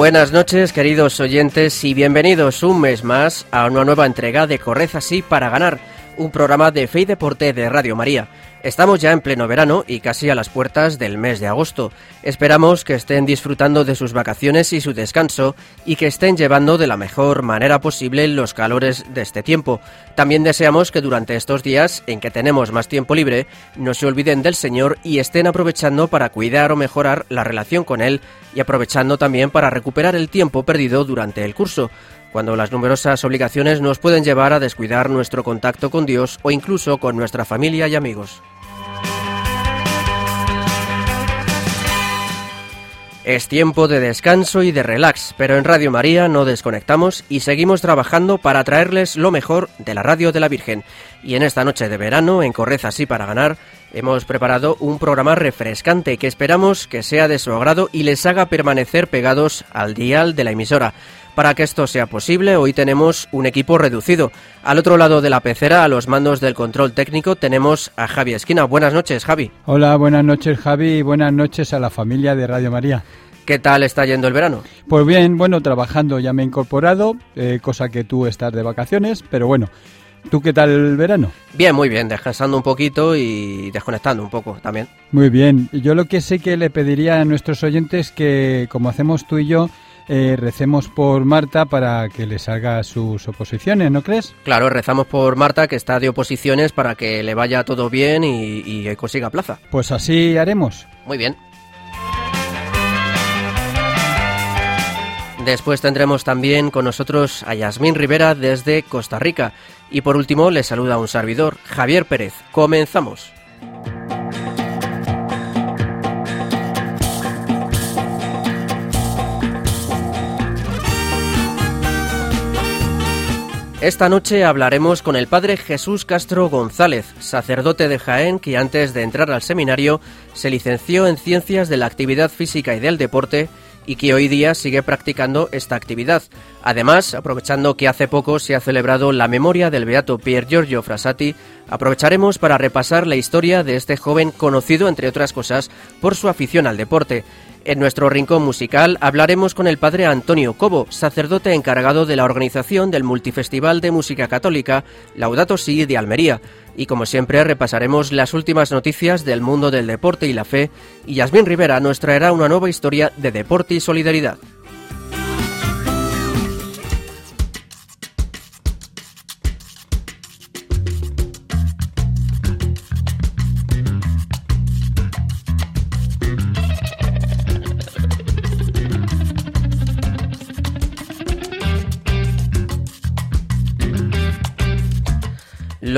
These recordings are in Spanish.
Buenas noches, queridos oyentes, y bienvenidos un mes más a una nueva entrega de Corred así para ganar, un programa de fe y deporte de Radio María. Estamos ya en pleno verano y casi a las puertas del mes de agosto. Esperamos que estén disfrutando de sus vacaciones y su descanso y que estén llevando de la mejor manera posible los calores de este tiempo. También deseamos que durante estos días en que tenemos más tiempo libre no se olviden del Señor y estén aprovechando para cuidar o mejorar la relación con Él y aprovechando también para recuperar el tiempo perdido durante el curso cuando las numerosas obligaciones nos pueden llevar a descuidar nuestro contacto con Dios o incluso con nuestra familia y amigos. Es tiempo de descanso y de relax, pero en Radio María no desconectamos y seguimos trabajando para traerles lo mejor de la radio de la Virgen. Y en esta noche de verano, en Correza así para ganar, hemos preparado un programa refrescante que esperamos que sea de su agrado y les haga permanecer pegados al dial de la emisora. Para que esto sea posible, hoy tenemos un equipo reducido. Al otro lado de la pecera, a los mandos del control técnico, tenemos a Javi Esquina. Buenas noches, Javi. Hola, buenas noches, Javi, y buenas noches a la familia de Radio María. ¿Qué tal está yendo el verano? Pues bien, bueno, trabajando ya me he incorporado, eh, cosa que tú estás de vacaciones, pero bueno, ¿Tú qué tal el verano? Bien, muy bien, descansando un poquito y desconectando un poco también. Muy bien, yo lo que sé que le pediría a nuestros oyentes que, como hacemos tú y yo, eh, recemos por Marta para que le salga sus oposiciones, ¿no crees? Claro, rezamos por Marta que está de oposiciones para que le vaya todo bien y, y consiga plaza. Pues así haremos. Muy bien. Después tendremos también con nosotros a Yasmín Rivera desde Costa Rica. Y por último le saluda un servidor, Javier Pérez. Comenzamos. Esta noche hablaremos con el padre Jesús Castro González, sacerdote de Jaén que antes de entrar al seminario se licenció en Ciencias de la Actividad Física y del Deporte y que hoy día sigue practicando esta actividad. Además, aprovechando que hace poco se ha celebrado la memoria del beato Pier Giorgio Frassati, aprovecharemos para repasar la historia de este joven conocido, entre otras cosas, por su afición al deporte. En nuestro rincón musical hablaremos con el padre Antonio Cobo, sacerdote encargado de la organización del Multifestival de Música Católica Laudato Si de Almería. Y como siempre repasaremos las últimas noticias del mundo del deporte y la fe y Yasmín Rivera nos traerá una nueva historia de deporte y solidaridad.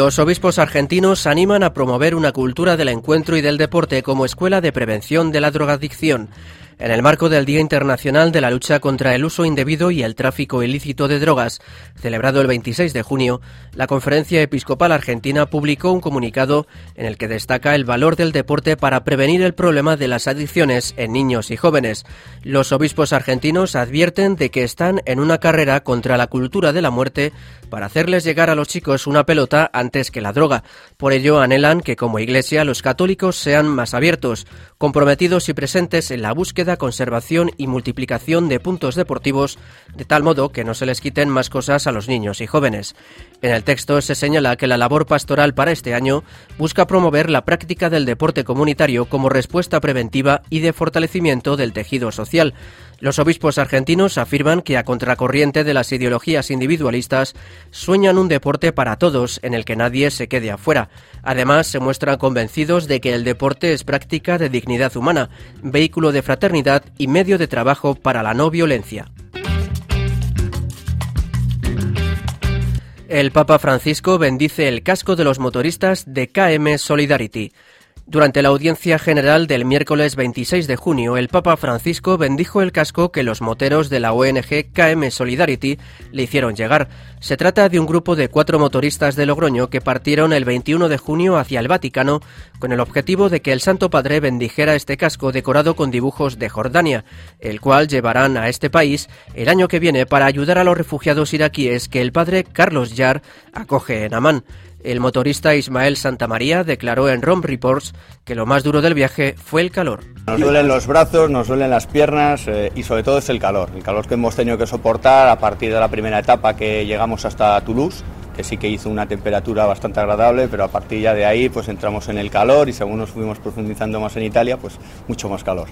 Los obispos argentinos animan a promover una cultura del encuentro y del deporte como escuela de prevención de la drogadicción. En el marco del Día Internacional de la Lucha contra el Uso Indebido y el Tráfico Ilícito de Drogas, celebrado el 26 de junio, la Conferencia Episcopal Argentina publicó un comunicado en el que destaca el valor del deporte para prevenir el problema de las adicciones en niños y jóvenes. Los obispos argentinos advierten de que están en una carrera contra la cultura de la muerte para hacerles llegar a los chicos una pelota antes que la droga. Por ello anhelan que como Iglesia los católicos sean más abiertos, comprometidos y presentes en la búsqueda conservación y multiplicación de puntos deportivos, de tal modo que no se les quiten más cosas a los niños y jóvenes. En el texto se señala que la labor pastoral para este año busca promover la práctica del deporte comunitario como respuesta preventiva y de fortalecimiento del tejido social. Los obispos argentinos afirman que a contracorriente de las ideologías individualistas sueñan un deporte para todos en el que nadie se quede afuera. Además, se muestran convencidos de que el deporte es práctica de dignidad humana, vehículo de fraternidad y medio de trabajo para la no violencia. El Papa Francisco bendice el casco de los motoristas de KM Solidarity. Durante la audiencia general del miércoles 26 de junio, el Papa Francisco bendijo el casco que los moteros de la ONG KM Solidarity le hicieron llegar. Se trata de un grupo de cuatro motoristas de Logroño que partieron el 21 de junio hacia el Vaticano con el objetivo de que el Santo Padre bendijera este casco decorado con dibujos de Jordania, el cual llevarán a este país el año que viene para ayudar a los refugiados iraquíes que el padre Carlos Yar acoge en Amán. El motorista Ismael Santamaría declaró en ROM Reports que lo más duro del viaje fue el calor. Nos duelen los brazos, nos duelen las piernas eh, y sobre todo es el calor, el calor que hemos tenido que soportar a partir de la primera etapa que llegamos hasta Toulouse que sí que hizo una temperatura bastante agradable, pero a partir ya de ahí pues entramos en el calor y según nos fuimos profundizando más en Italia, pues mucho más calor.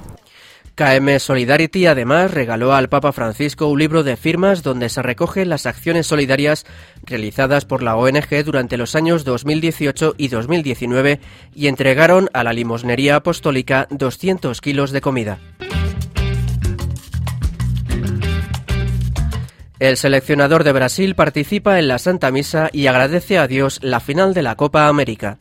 KM Solidarity además regaló al Papa Francisco un libro de firmas donde se recogen las acciones solidarias realizadas por la ONG durante los años 2018 y 2019 y entregaron a la limosnería apostólica 200 kilos de comida. El seleccionador de Brasil participa en la Santa Misa y agradece a Dios la final de la Copa América.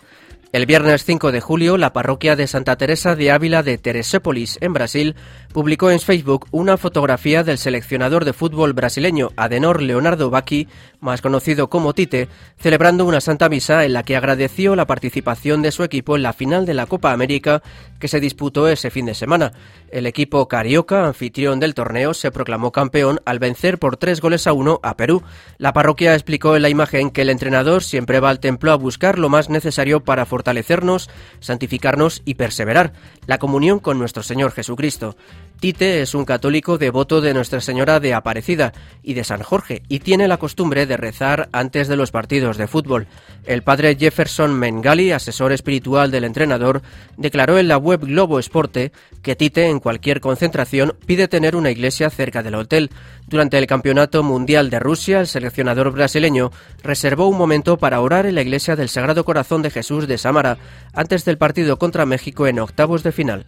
El viernes 5 de julio, la parroquia de Santa Teresa de Ávila de Teresópolis, en Brasil, publicó en Facebook una fotografía del seleccionador de fútbol brasileño Adenor Leonardo Bacchi, más conocido como Tite, celebrando una santa misa en la que agradeció la participación de su equipo en la final de la Copa América que se disputó ese fin de semana. El equipo carioca, anfitrión del torneo, se proclamó campeón al vencer por tres goles a uno a Perú. La parroquia explicó en la imagen que el entrenador siempre va al templo a buscar lo más necesario para fortalecernos, santificarnos y perseverar, la comunión con nuestro Señor Jesucristo. Tite es un católico devoto de Nuestra Señora de Aparecida y de San Jorge y tiene la costumbre de rezar antes de los partidos de fútbol. El padre Jefferson Mengali, asesor espiritual del entrenador, declaró en la web Globo Esporte que Tite en cualquier concentración pide tener una iglesia cerca del hotel. Durante el Campeonato Mundial de Rusia, el seleccionador brasileño reservó un momento para orar en la iglesia del Sagrado Corazón de Jesús de Samara antes del partido contra México en octavos de final.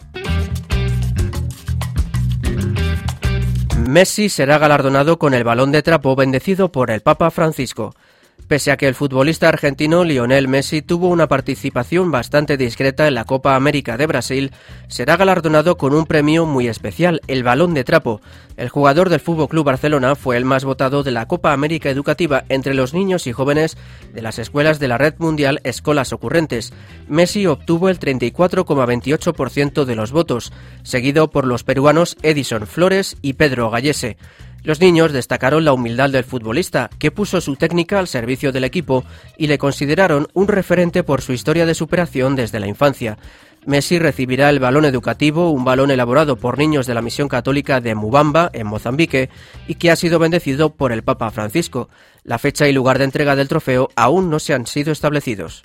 Messi será galardonado con el balón de trapo bendecido por el Papa Francisco. Pese a que el futbolista argentino Lionel Messi tuvo una participación bastante discreta en la Copa América de Brasil, será galardonado con un premio muy especial, el Balón de Trapo. El jugador del Fútbol Club Barcelona fue el más votado de la Copa América Educativa entre los niños y jóvenes de las escuelas de la red mundial Escolas Ocurrentes. Messi obtuvo el 34,28% de los votos, seguido por los peruanos Edison Flores y Pedro Gallese. Los niños destacaron la humildad del futbolista, que puso su técnica al servicio del equipo y le consideraron un referente por su historia de superación desde la infancia. Messi recibirá el balón educativo, un balón elaborado por niños de la misión católica de Mubamba, en Mozambique, y que ha sido bendecido por el Papa Francisco. La fecha y lugar de entrega del trofeo aún no se han sido establecidos.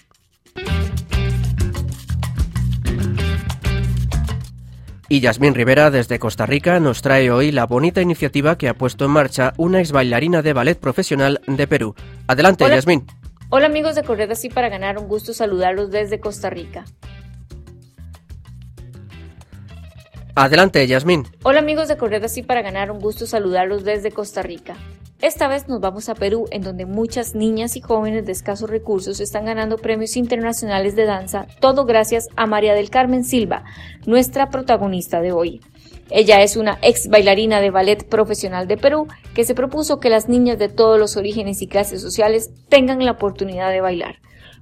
Y Yasmín Rivera desde Costa Rica nos trae hoy la bonita iniciativa que ha puesto en marcha una ex bailarina de ballet profesional de Perú. Adelante, Hola. Yasmín. Hola amigos de Correr Así para ganar, un gusto saludarlos desde Costa Rica. Adelante, Yasmín. Hola amigos de Correr Así para ganar, un gusto saludarlos desde Costa Rica. Esta vez nos vamos a Perú, en donde muchas niñas y jóvenes de escasos recursos están ganando premios internacionales de danza, todo gracias a María del Carmen Silva, nuestra protagonista de hoy. Ella es una ex bailarina de ballet profesional de Perú que se propuso que las niñas de todos los orígenes y clases sociales tengan la oportunidad de bailar.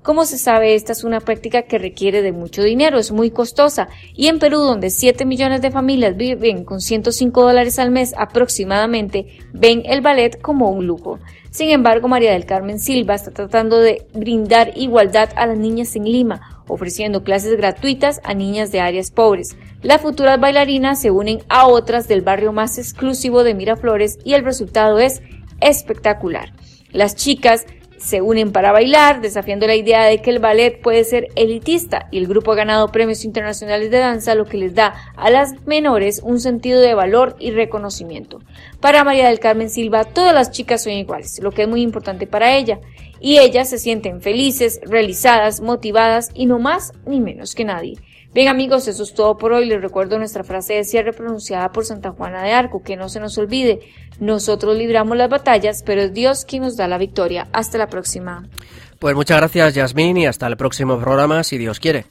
Como se sabe, esta es una práctica que requiere de mucho dinero, es muy costosa, y en Perú, donde 7 millones de familias viven con 105 dólares al mes aproximadamente, ven el ballet como un lujo. Sin embargo, María del Carmen Silva está tratando de brindar igualdad a las niñas en Lima, ofreciendo clases gratuitas a niñas de áreas pobres. Las futuras bailarinas se unen a otras del barrio más exclusivo de Miraflores y el resultado es espectacular. Las chicas se unen para bailar, desafiando la idea de que el ballet puede ser elitista y el grupo ha ganado premios internacionales de danza, lo que les da a las menores un sentido de valor y reconocimiento. Para María del Carmen Silva, todas las chicas son iguales, lo que es muy importante para ella, y ellas se sienten felices, realizadas, motivadas y no más ni menos que nadie. Bien amigos, eso es todo por hoy. Les recuerdo nuestra frase de cierre pronunciada por Santa Juana de Arco, que no se nos olvide, nosotros libramos las batallas, pero es Dios quien nos da la victoria. Hasta la próxima. Pues muchas gracias, Yasmín, y hasta el próximo programa, si Dios quiere.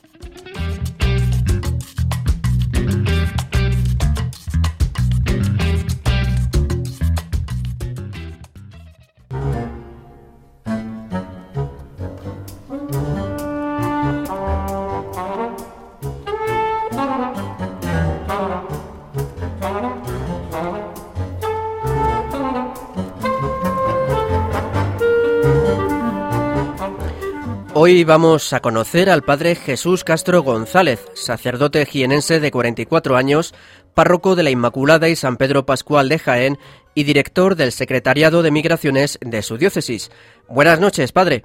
Hoy vamos a conocer al padre Jesús Castro González, sacerdote jienense de 44 años, párroco de la Inmaculada y San Pedro Pascual de Jaén y director del Secretariado de Migraciones de su diócesis. Buenas noches, padre.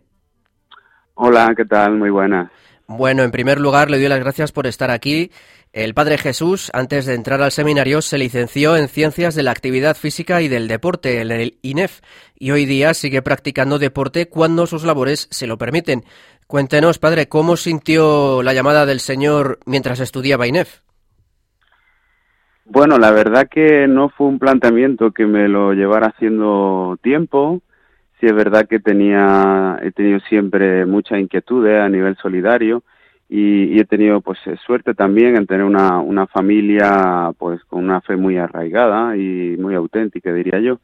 Hola, ¿qué tal? Muy buenas. Bueno, en primer lugar, le doy las gracias por estar aquí. El padre Jesús, antes de entrar al seminario, se licenció en Ciencias de la Actividad Física y del Deporte en el INEF y hoy día sigue practicando deporte cuando sus labores se lo permiten. Cuéntenos, padre, ¿cómo sintió la llamada del Señor mientras estudiaba INEF? Bueno, la verdad que no fue un planteamiento que me lo llevara haciendo tiempo. Sí es verdad que tenía, he tenido siempre muchas inquietudes a nivel solidario y, he tenido pues suerte también en tener una, una familia pues con una fe muy arraigada y muy auténtica diría yo.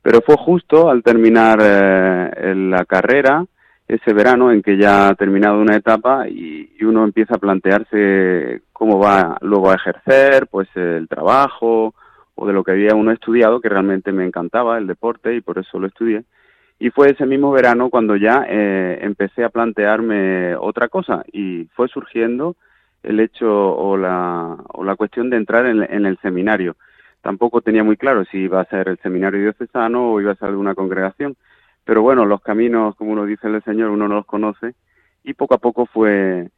Pero fue justo al terminar eh, la carrera, ese verano en que ya ha terminado una etapa y, uno empieza a plantearse cómo va luego a ejercer, pues el trabajo o de lo que había uno estudiado, que realmente me encantaba el deporte y por eso lo estudié. Y fue ese mismo verano cuando ya eh, empecé a plantearme otra cosa y fue surgiendo el hecho o la, o la cuestión de entrar en, en el seminario. Tampoco tenía muy claro si iba a ser el seminario diocesano o iba a ser alguna congregación pero bueno, los caminos, como uno dice el Señor, uno no los conoce y poco a poco fue,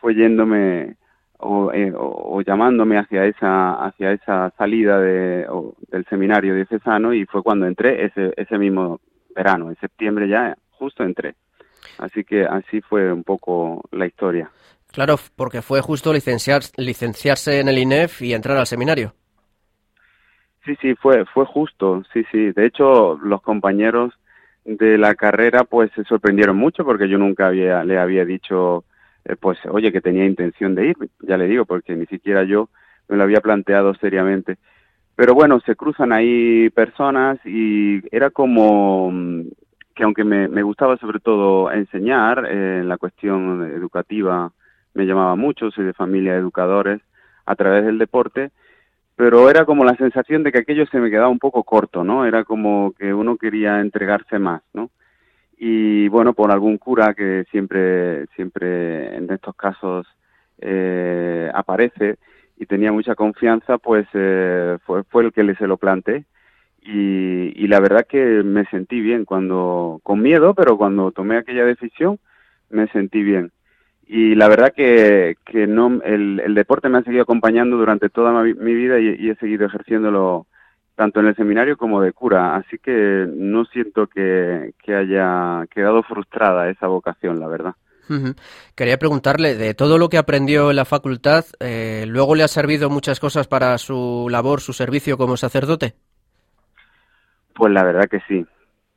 fue yéndome o, eh, o, llamándome hacia esa, hacia esa salida de, del seminario diocesano y fue cuando entré ese, ese mismo verano, en septiembre ya, justo entré. Así que así fue un poco la historia. Claro, porque fue justo licenciar, licenciarse en el INEF y entrar al seminario. Sí, sí, fue, fue justo, sí, sí. De hecho, los compañeros de la carrera pues se sorprendieron mucho porque yo nunca había, le había dicho eh, pues oye que tenía intención de ir, ya le digo, porque ni siquiera yo me lo había planteado seriamente. Pero bueno, se cruzan ahí personas y era como mm, que aunque me, me gustaba sobre todo enseñar, eh, en la cuestión educativa me llamaba mucho, soy de familia de educadores, a través del deporte, pero era como la sensación de que aquello se me quedaba un poco corto, ¿no? Era como que uno quería entregarse más, ¿no? Y bueno, por algún cura que siempre, siempre en estos casos eh, aparece y tenía mucha confianza, pues eh, fue, fue el que le se lo planteé. Y, y la verdad que me sentí bien cuando, con miedo, pero cuando tomé aquella decisión, me sentí bien y la verdad que, que no el, el, deporte me ha seguido acompañando durante toda mi, vida y, he seguido ejerciéndolo tanto en el seminario como de cura, así que no siento que, que haya quedado frustrada esa vocación, la verdad. Quería preguntarle, de todo lo que aprendió en la facultad, eh, ¿luego le ha servido muchas cosas para su labor, su servicio como sacerdote? Pues la verdad que sí.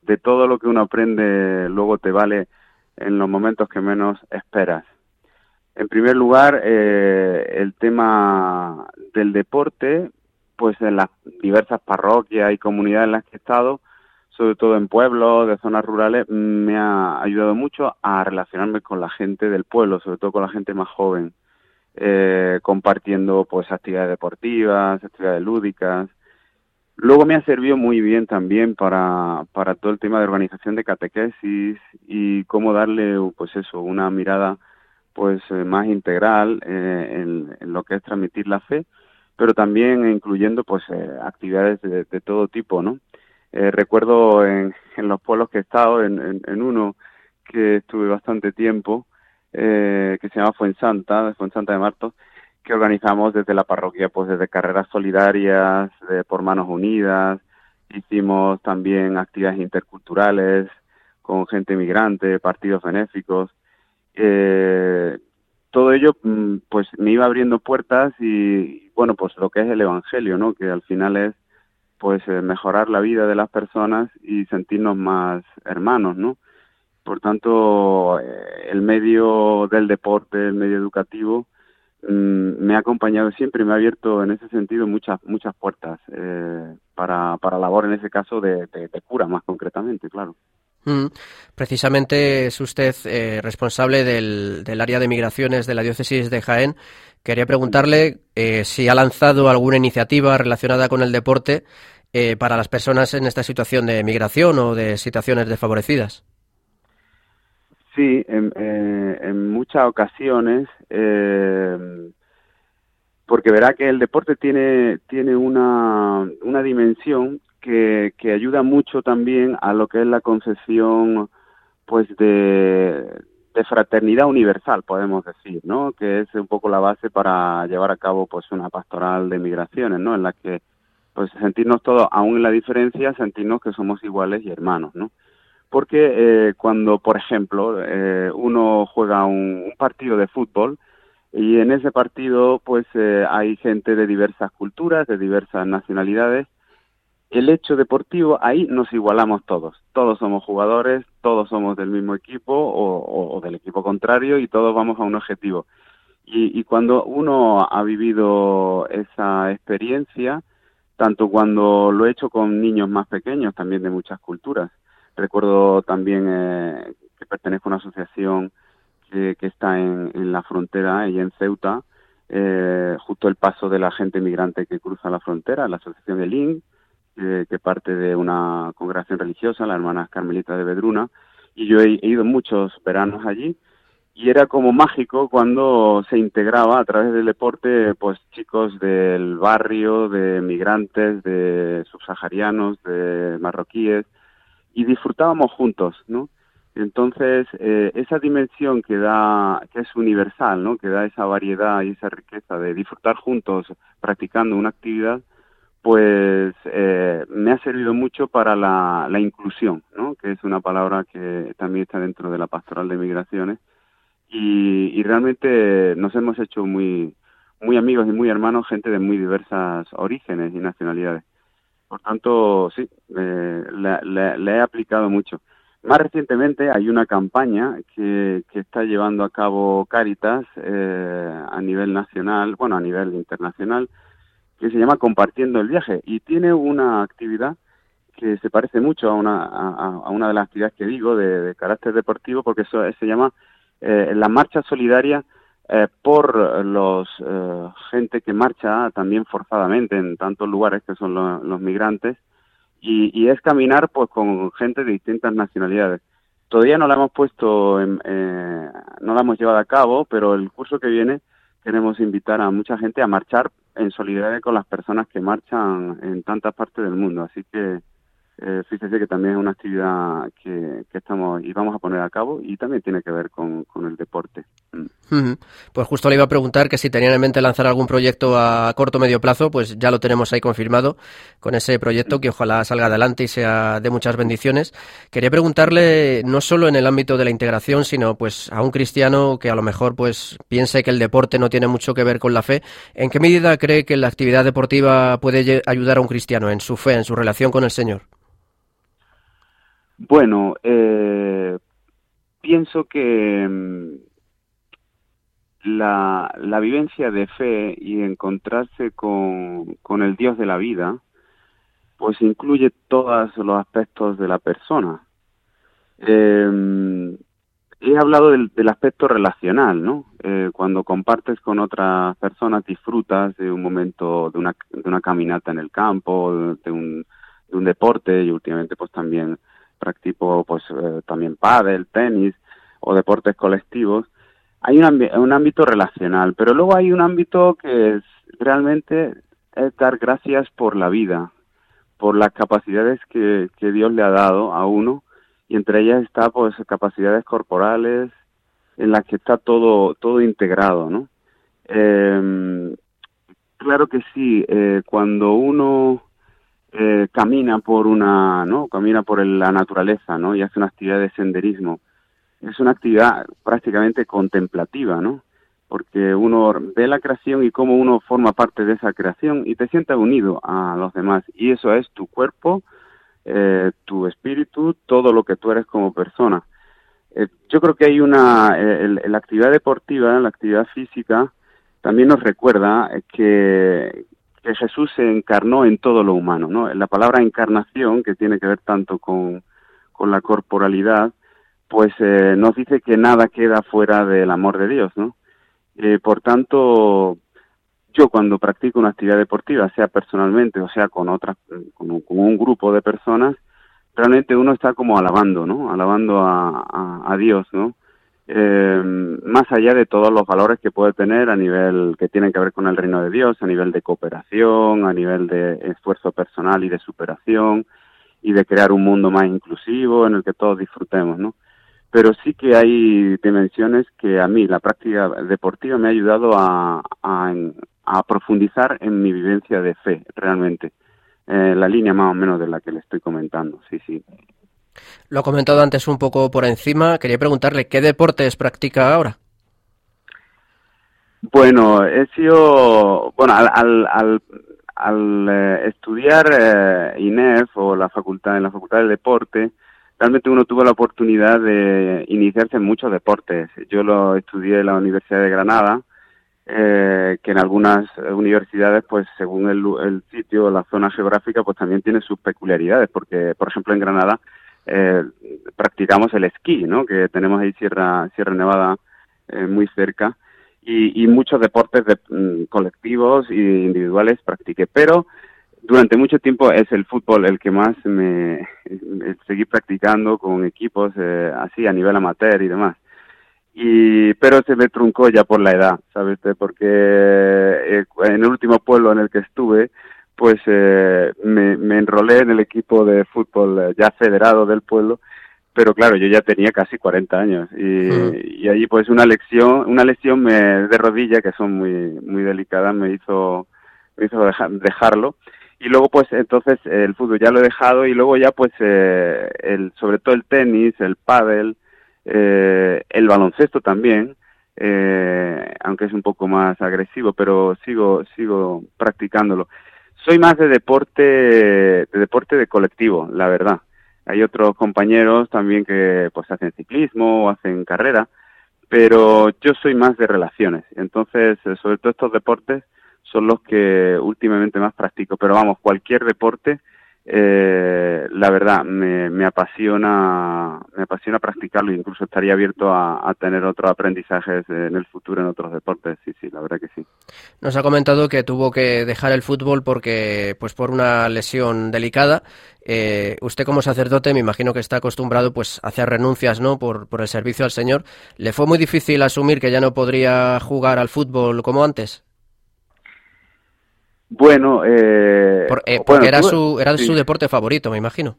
De todo lo que uno aprende, luego te vale en los momentos que menos esperas. En primer lugar, eh, el tema del deporte, pues en las diversas parroquias y comunidades en las que he estado, sobre todo en pueblos, de zonas rurales, me ha ayudado mucho a relacionarme con la gente del pueblo, sobre todo con la gente más joven, eh, compartiendo pues actividades deportivas, actividades lúdicas. Luego me ha servido muy bien también para, para todo el tema de organización de catequesis y cómo darle pues eso, una mirada pues eh, más integral eh, en, lo que es transmitir la fe, pero también incluyendo pues eh, actividades de, todo tipo, ¿no? Recuerdo en, en, los pueblos que he estado, en, en, uno que estuve bastante tiempo, que se llama Fuensanta, Fuensanta de Martos, que organizamos desde la parroquia, pues desde carreras solidarias, de, por manos unidas, hicimos también actividades interculturales con gente migrante, partidos benéficos, eh, todo ello mm, pues me iba abriendo puertas y bueno pues lo que es el evangelio no que al final es pues eh, mejorar la vida de las personas y sentirnos más hermanos no por tanto eh, el medio del deporte el medio educativo mm, me ha acompañado siempre y me ha abierto en ese sentido muchas muchas puertas eh, para para labor en ese caso de, de cura más concretamente claro Mm. Precisamente es usted eh, responsable del, área de migraciones de la diócesis de Jaén. Quería preguntarle eh, si ha lanzado alguna iniciativa relacionada con el deporte eh, para las personas en esta situación de migración o de situaciones desfavorecidas. Sí, en, eh, muchas ocasiones, eh, porque verá que el deporte tiene, tiene una, una dimensión que, que ayuda mucho también a lo que es la concepción pues de, de fraternidad universal, podemos decir, ¿no? Que es un poco la base para llevar a cabo pues una pastoral de migraciones, ¿no? En la que pues sentirnos todos, aún en la diferencia, sentirnos que somos iguales y hermanos, ¿no? Porque eh, cuando, por ejemplo, eh, uno juega un, un, partido de fútbol y en ese partido pues eh, hay gente de diversas culturas, de diversas nacionalidades, el hecho deportivo, ahí nos igualamos todos. Todos somos jugadores, todos somos del mismo equipo o, del equipo contrario y todos vamos a un objetivo. Y, y, cuando uno ha vivido esa experiencia, tanto cuando lo he hecho con niños más pequeños, también de muchas culturas. Recuerdo también eh, que pertenezco a una asociación que, está en, la frontera y en Ceuta, eh, justo el paso de la gente migrante que cruza la frontera, la asociación de LIN, eh, que parte de una congregación religiosa, las hermanas carmelitas de Bedruna, y yo he, he, ido muchos veranos allí y era como mágico cuando se integraba a través del deporte pues chicos del barrio, de migrantes, de subsaharianos, de marroquíes y disfrutábamos juntos, ¿no? Entonces, eh, esa dimensión que da, que es universal, ¿no? Que da esa variedad y esa riqueza de disfrutar juntos practicando una actividad, pues eh, me ha servido mucho para la, inclusión, ¿no? que es una palabra que también está dentro de la pastoral de migraciones. Y, y realmente nos hemos hecho muy, muy amigos y muy hermanos, gente de muy diversas orígenes y nacionalidades. Por tanto, sí, eh, he aplicado mucho. Más recientemente hay una campaña que, que está llevando a cabo Caritas eh, a nivel nacional, bueno, a nivel internacional, que se llama Compartiendo el Viaje y tiene una actividad que se parece mucho a una, a, una de las actividades que digo de, carácter deportivo porque eso se llama eh, la marcha solidaria eh, por los eh, gente que marcha también forzadamente en tantos lugares que son lo, los migrantes y, y, es caminar pues con gente de distintas nacionalidades. Todavía no la hemos puesto, en, eh, no la hemos llevado a cabo, pero el curso que viene queremos invitar a mucha gente a marchar en solidaridad con las personas que marchan en tantas partes del mundo. Así que eh, fíjese que también es una actividad que, que, estamos y vamos a poner a cabo y también tiene que ver con, con el deporte. Mm. Pues justo le iba a preguntar que si tenían en mente lanzar algún proyecto a corto o medio plazo, pues ya lo tenemos ahí confirmado con ese proyecto que ojalá salga adelante y sea de muchas bendiciones. Quería preguntarle no solo en el ámbito de la integración, sino pues a un cristiano que a lo mejor pues piense que el deporte no tiene mucho que ver con la fe, ¿en qué medida cree que la actividad deportiva puede ayudar a un cristiano en su fe, en su relación con el Señor? Bueno, eh, pienso que mm, la, la, vivencia de fe y encontrarse con, el Dios de la vida, pues incluye todos los aspectos de la persona. Eh, he hablado del, del, aspecto relacional, ¿no? Eh, cuando compartes con otras personas, disfrutas de un momento, de una, de una caminata en el campo, de, un, de un deporte y últimamente pues también practico pues eh, también pádel, tenis o deportes colectivos, hay un, un, ámbito relacional, pero luego hay un ámbito que es realmente es dar gracias por la vida, por las capacidades que, que Dios le ha dado a uno, y entre ellas está pues capacidades corporales en las que está todo, todo integrado, ¿no? Eh, claro que sí, eh, cuando uno eh, camina por una, ¿no? Camina por el, la naturaleza, ¿no? Y hace una actividad de senderismo. Es una actividad prácticamente contemplativa, ¿no? Porque uno ve la creación y cómo uno forma parte de esa creación y te sientes unido a los demás. Y eso es tu cuerpo, eh, tu espíritu, todo lo que tú eres como persona. Eh, yo creo que hay una, eh, la actividad deportiva, la actividad física, también nos recuerda que, que Jesús se encarnó en todo lo humano, ¿no? La palabra encarnación, que tiene que ver tanto con, con la corporalidad, pues eh, nos dice que nada queda fuera del amor de Dios, ¿no? Eh, por tanto, yo cuando practico una actividad deportiva, sea personalmente o sea con otras, con, un grupo de personas, realmente uno está como alabando, ¿no? Alabando a, a, a Dios, ¿no? Eh, más allá de todos los valores que puede tener a nivel que tienen que ver con el reino de Dios, a nivel de cooperación, a nivel de esfuerzo personal y de superación y de crear un mundo más inclusivo en el que todos disfrutemos, ¿no? Pero sí que hay dimensiones que a mí la práctica deportiva me ha ayudado a, profundizar en mi vivencia de fe, realmente. Eh, la línea más o menos de la que le estoy comentando, sí, sí. Lo ha comentado antes un poco por encima. Quería preguntarle qué deportes practica ahora. Bueno, he sido, bueno, al, al, al, eh, estudiar eh, INEF o la facultad, en la facultad de deporte, realmente uno tuvo la oportunidad de iniciarse en muchos deportes. Yo lo estudié en la Universidad de Granada, eh, que en algunas universidades, pues según el, el sitio, la zona geográfica, pues también tiene sus peculiaridades, porque, por ejemplo, en Granada eh, practicamos el esquí, ¿no? Que tenemos ahí Sierra, Sierra Nevada eh, muy cerca y, y, muchos deportes de, mm, colectivos e individuales practiqué, pero durante mucho tiempo es el fútbol el que más me, seguí practicando con equipos eh, así a nivel amateur y demás. Y, pero se me truncó ya por la edad, ¿sabes? Porque eh, en el último pueblo en el que estuve, pues eh, me, me, enrolé en el equipo de fútbol eh, ya federado del pueblo, pero claro, yo ya tenía casi 40 años y, y allí pues una lección, una lesión me, de rodilla que son muy muy delicadas me hizo me hizo dejarlo. Y luego pues entonces el fútbol ya lo he dejado y luego ya pues eh, el sobre todo el tenis, el pádel, eh, el baloncesto también, eh, aunque es un poco más agresivo, pero sigo sigo practicándolo soy más de deporte, de deporte de colectivo, la verdad. Hay otros compañeros también que pues hacen ciclismo o hacen carrera, pero yo soy más de relaciones. Entonces, eh, sobre todo estos deportes son los que últimamente más practico. Pero vamos, cualquier deporte eh, la verdad me, apasiona me apasiona practicarlo incluso estaría abierto a, tener otros aprendizajes en el futuro en otros deportes sí sí la verdad que sí. Nos ha comentado que tuvo que dejar el fútbol porque pues por una lesión delicada. Eh, usted como sacerdote me imagino que está acostumbrado pues a hacer renuncias no por, por el servicio al señor. Le fue muy difícil asumir que ya no podría jugar al fútbol como antes bueno, eh, eh porque era, su, era su deporte favorito, me imagino.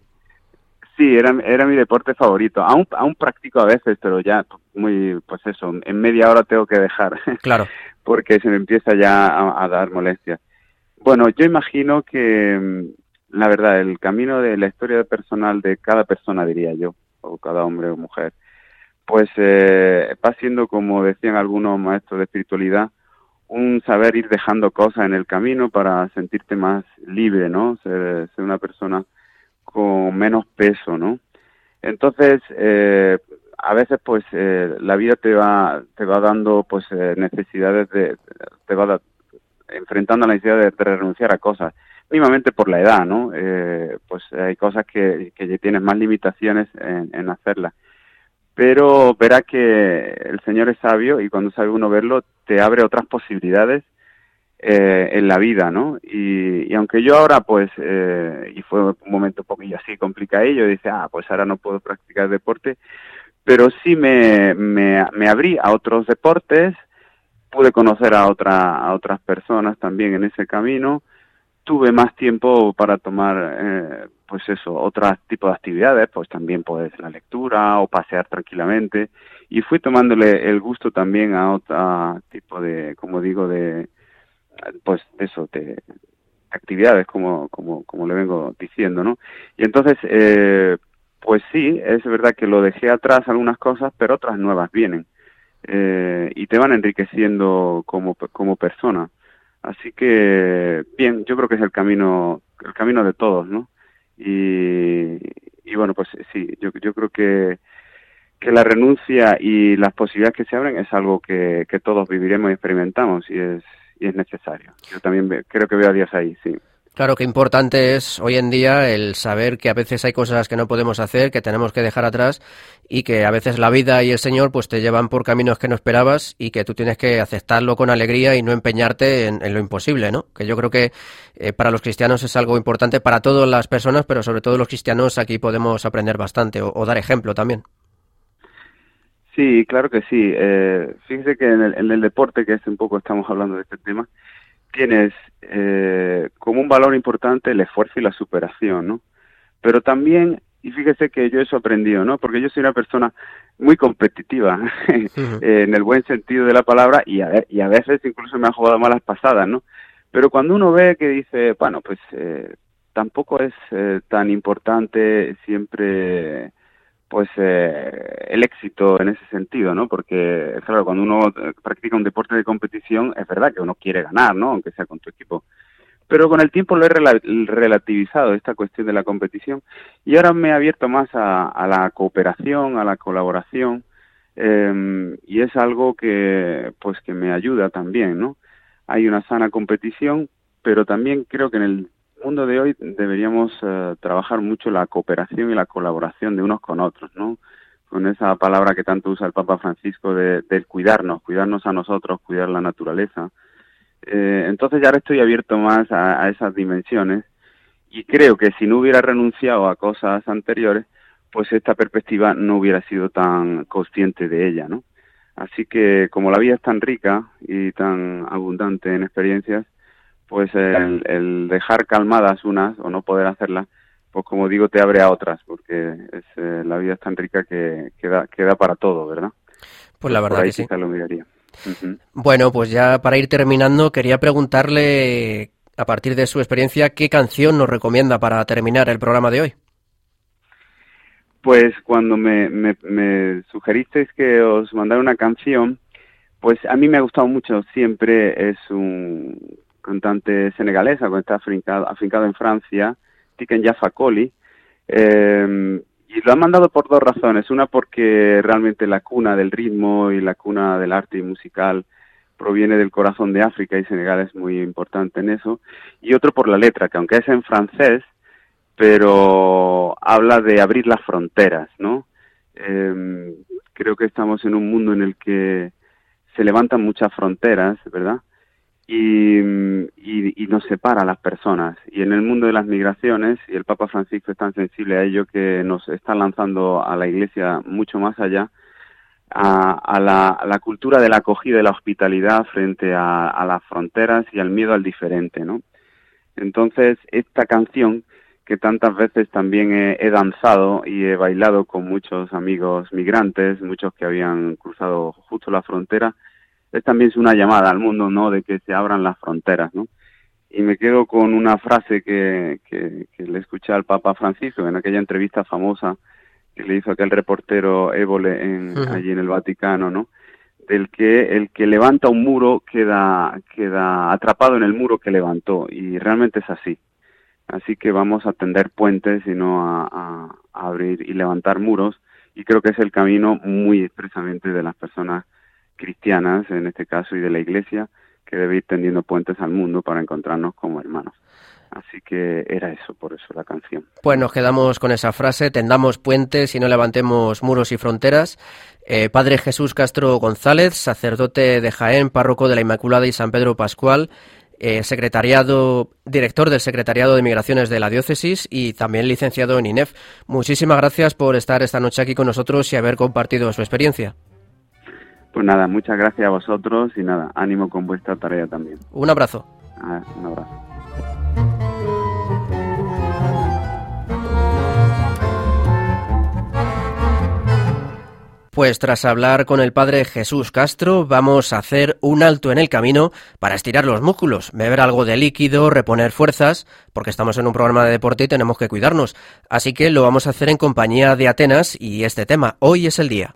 Sí, era, era mi deporte favorito. Aún, aún practico a veces, pero ya muy, pues eso, en media hora tengo que dejar. Claro. porque se me empieza ya a, dar molestias. Bueno, yo imagino que, mm, la verdad, el camino de la historia personal de cada persona, diría yo, o cada hombre o mujer, pues eh, va siendo, como decían algunos maestros de espiritualidad, un saber ir dejando cosas en el camino para sentirte más libre, ¿no? Ser, una persona con menos peso, ¿no? Entonces, eh, a veces, pues, eh, la vida te va, te va dando, pues, eh, necesidades de, te va enfrentando a la necesidad de, renunciar a cosas, mínimamente por la edad, ¿no? Eh, pues hay cosas que, que tienes más limitaciones en hacerlas pero verá que el Señor es sabio y cuando sabe uno verlo te abre otras posibilidades eh, en la vida, ¿no? Y, aunque yo ahora, pues, eh, y fue un momento un poquillo así complicadillo, dice, ah, pues ahora no puedo practicar deporte, pero sí me, me, me abrí a otros deportes, pude conocer a, otra, a otras personas también en ese camino, tuve más tiempo para tomar eh, pues eso, otro tipo de actividades, pues también puede ser la lectura o pasear tranquilamente. Y fui tomándole el gusto también a otro tipo de, como digo, de, pues eso, de actividades, como, como, como le vengo diciendo, ¿no? Y entonces, eh, pues sí, es verdad que lo dejé atrás algunas cosas, pero otras nuevas vienen. Eh, y te van enriqueciendo como, como persona. Así que, bien, yo creo que es el camino, el camino de todos, ¿no? Y, y bueno, pues sí, yo, yo creo que, que la renuncia y las posibilidades que se abren es algo que, que todos viviremos y experimentamos y es, y es necesario. Yo también creo que veo a Dios ahí, sí. Claro, que importante es hoy en día el saber que a veces hay cosas que no podemos hacer, que tenemos que dejar atrás y que a veces la vida y el Señor pues te llevan por caminos que no esperabas y que tú tienes que aceptarlo con alegría y no empeñarte en, lo imposible, ¿no? Que yo creo que eh, para los cristianos es algo importante para todas las personas, pero sobre todo los cristianos aquí podemos aprender bastante o dar ejemplo también. Sí, claro que sí. Eh, fíjese que en el, en el, deporte, que es un poco estamos hablando de este tema, tienes eh, como un valor importante el esfuerzo y la superación, ¿no? Pero también, y fíjese que yo eso he aprendido, ¿no? Porque yo soy una persona muy competitiva, en el buen sentido de la palabra, y a, y a veces incluso me ha jugado malas pasadas, ¿no? Pero cuando uno ve que dice, bueno, pues eh, tampoco es eh, tan importante siempre pues eh, el éxito en ese sentido, ¿no? Porque, claro, cuando uno eh, practica un deporte de competición, es verdad que uno quiere ganar, ¿no? Aunque sea con tu equipo. Pero con el tiempo lo he relativizado, esta cuestión de la competición, y ahora me he abierto más a, la cooperación, a la colaboración, eh, y es algo que, pues, que me ayuda también, ¿no? Hay una sana competición, pero también creo que en el mundo de hoy deberíamos eh, trabajar mucho la cooperación y la colaboración de unos con otros, ¿no? Con esa palabra que tanto usa el Papa Francisco de, del cuidarnos, cuidarnos a nosotros, cuidar la naturaleza. Eh, entonces ya estoy abierto más a, esas dimensiones y creo que si no hubiera renunciado a cosas anteriores, pues esta perspectiva no hubiera sido tan consciente de ella, ¿no? Así que como la vida es tan rica y tan abundante en experiencias, pues el, dejar calmadas unas o no poder hacerlas, pues como digo, te abre a otras, porque es, eh, la vida es tan rica que queda, queda para todo, ¿verdad? Pues la verdad que sí. Lo miraría. Bueno, pues ya para ir terminando, quería preguntarle, a partir de su experiencia, ¿qué canción nos recomienda para terminar el programa de hoy? Pues cuando me, me, me sugeristeis que os mandara una canción, pues a mí me ha gustado mucho siempre, es un cantante senegalesa, que está afincado, afincado en Francia, Tiken Jaffa Koli, eh, y lo han mandado por dos razones. Una porque realmente la cuna del ritmo y la cuna del arte musical proviene del corazón de África y Senegal es muy importante en eso. Y otro por la letra, que aunque es en francés, pero habla de abrir las fronteras, ¿no? Eh, creo que estamos en un mundo en el que se levantan muchas fronteras, ¿verdad? Y, y, nos separa a las personas. Y en el mundo de las migraciones, y el Papa Francisco es tan sensible a ello que nos está lanzando a la Iglesia mucho más allá, a, la, cultura de la acogida y la hospitalidad frente a, las fronteras y al miedo al diferente, ¿no? Entonces, esta canción que tantas veces también he, danzado y he bailado con muchos amigos migrantes, muchos que habían cruzado justo la frontera, es también una llamada al mundo, ¿no? De que se abran las fronteras, ¿no? Y me quedo con una frase que, que, le escuché al Papa Francisco en aquella entrevista famosa que le hizo aquel reportero Évole en, allí en el Vaticano, ¿no? Del que el que levanta un muro queda, queda atrapado en el muro que levantó. Y realmente es así. Así que vamos a tender puentes y no a abrir y levantar muros. Y creo que es el camino muy expresamente de las personas cristianas, en este caso, y de la Iglesia, que debe ir tendiendo puentes al mundo para encontrarnos como hermanos. Así que era eso, por eso la canción. Pues nos quedamos con esa frase, tendamos puentes y no levantemos muros y fronteras. Eh, padre Jesús Castro González, sacerdote de Jaén, párroco de la Inmaculada y San Pedro Pascual, eh, secretariado, director del Secretariado de Migraciones de la Diócesis y también licenciado en INEF. Muchísimas gracias por estar esta noche aquí con nosotros y haber compartido su experiencia. Pues nada, muchas gracias a vosotros y nada, ánimo con vuestra tarea también. Un abrazo. Ah, un abrazo. Pues tras hablar con el padre Jesús Castro, vamos a hacer un alto en el camino para estirar los músculos, beber algo de líquido, reponer fuerzas, porque estamos en un programa de deporte y tenemos que cuidarnos. Así que lo vamos a hacer en compañía de Atenas y este tema, hoy es el día.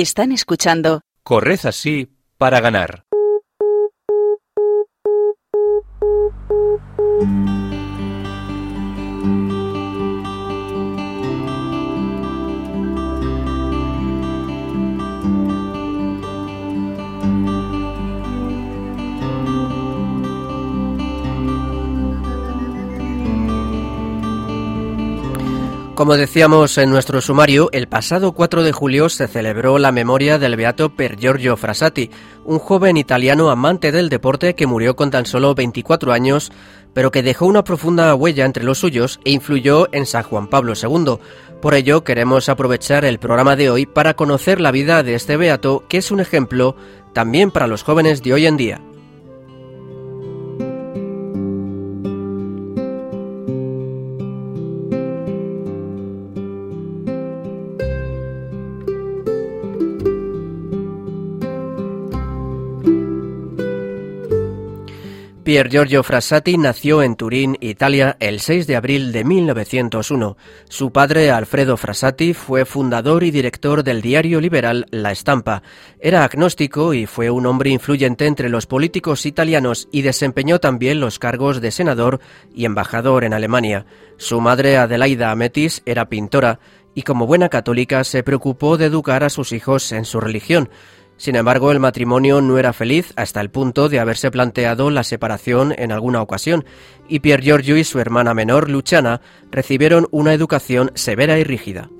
Están escuchando. Corred así para ganar. Como decíamos en nuestro sumario, el pasado 4 de julio se celebró la memoria del beato Per Giorgio Frassati, un joven italiano amante del deporte que murió con tan solo 24 años, pero que dejó una profunda huella entre los suyos e influyó en San Juan Pablo II. Por ello, queremos aprovechar el programa de hoy para conocer la vida de este beato, que es un ejemplo también para los jóvenes de hoy en día. Pier Giorgio Frassati nació en Turín, Italia, el 6 de abril de 1901. Su padre, Alfredo Frassati, fue fundador y director del diario liberal La Estampa. Era agnóstico y fue un hombre influyente entre los políticos italianos y desempeñó también los cargos de senador y embajador en Alemania. Su madre, Adelaida Ametis, era pintora y como buena católica se preocupó de educar a sus hijos en su religión. Sin embargo, el matrimonio no era feliz hasta el punto de haberse planteado la separación en alguna ocasión, y Pier Giorgio y su hermana menor, Luciana, recibieron una educación severa y rígida.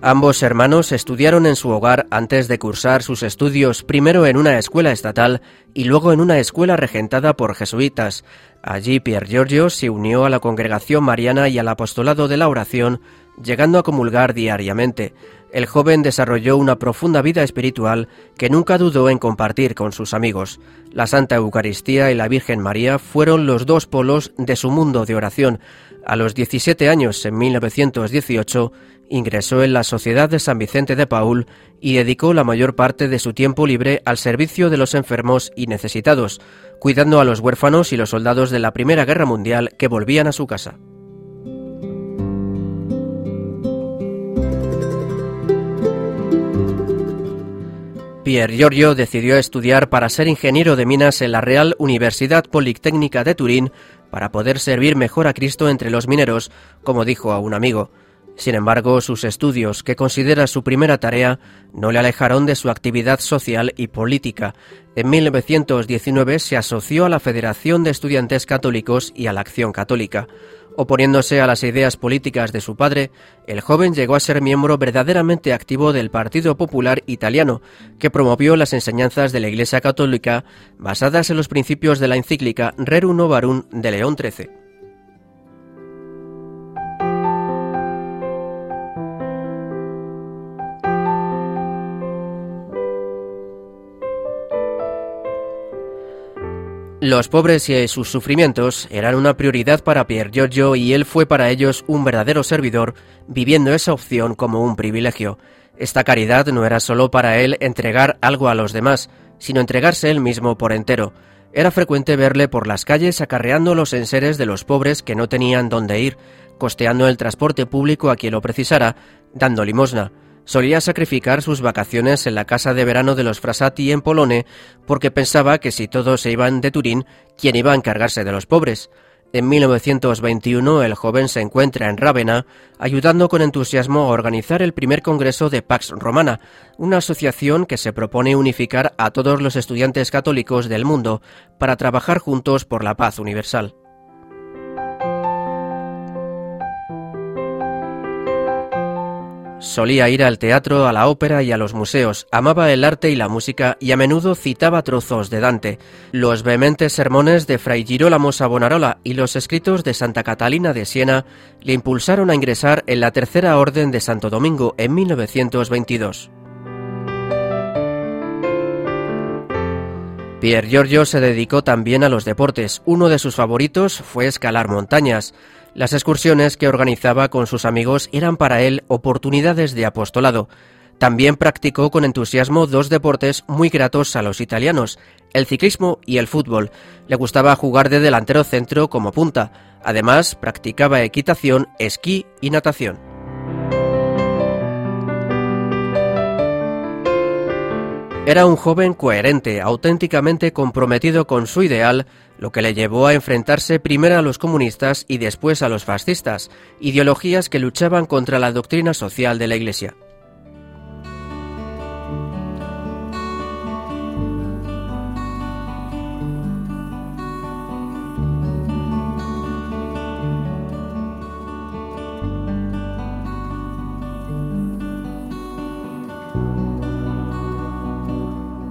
Ambos hermanos estudiaron en su hogar antes de cursar sus estudios primero en una escuela estatal y luego en una escuela regentada por jesuitas. Allí Pier Giorgio se unió a la congregación mariana y al apostolado de la oración, llegando a comulgar diariamente. El joven desarrolló una profunda vida espiritual que nunca dudó en compartir con sus amigos. La Santa Eucaristía y la Virgen María fueron los dos polos de su mundo de oración. A los 17 años, en 1918, ingresó en la Sociedad de San Vicente de Paul y dedicó la mayor parte de su tiempo libre al servicio de los enfermos y necesitados, cuidando a los huérfanos y los soldados de la Primera Guerra Mundial que volvían a su casa. Pier Giorgio decidió estudiar para ser ingeniero de minas en la Real Universidad Politécnica de Turín para poder servir mejor a Cristo entre los mineros, como dijo a un amigo. Sin embargo, sus estudios, que considera su primera tarea, no le alejaron de su actividad social y política. En 1919 se asoció a la Federación de Estudiantes Católicos y a la Acción Católica. Oponiéndose a las ideas políticas de su padre, el joven llegó a ser miembro verdaderamente activo del Partido Popular Italiano, que promovió las enseñanzas de la Iglesia Católica basadas en los principios de la encíclica Rerum Novarum de León XIII. Los pobres y sus sufrimientos eran una prioridad para Pier Giorgio y él fue para ellos un verdadero servidor, viviendo esa opción como un privilegio. Esta caridad no era solo para él entregar algo a los demás, sino entregarse él mismo por entero. Era frecuente verle por las calles acarreando los enseres de los pobres que no tenían dónde ir, costeando el transporte público a quien lo precisara, dando limosna solía sacrificar sus vacaciones en la casa de verano de los Frasati en Polone porque pensaba que si todos se iban de Turín, ¿quién iba a encargarse de los pobres? En 1921 el joven se encuentra en Rávena ayudando con entusiasmo a organizar el primer congreso de Pax Romana, una asociación que se propone unificar a todos los estudiantes católicos del mundo para trabajar juntos por la paz universal. Solía ir al teatro, a la ópera y a los museos, amaba el arte y la música y a menudo citaba trozos de Dante. Los vehementes sermones de Fray Girolamo Savonarola y los escritos de Santa Catalina de Siena le impulsaron a ingresar en la Tercera Orden de Santo Domingo en 1922. Pier Giorgio se dedicó también a los deportes. Uno de sus favoritos fue escalar montañas. Las excursiones que organizaba con sus amigos eran para él oportunidades de apostolado. También practicó con entusiasmo dos deportes muy gratos a los italianos, el ciclismo y el fútbol. Le gustaba jugar de delantero centro como punta. Además, practicaba equitación, esquí y natación. Era un joven coherente, auténticamente comprometido con su ideal, lo que le llevó a enfrentarse primero a los comunistas y después a los fascistas, ideologías que luchaban contra la doctrina social de la Iglesia.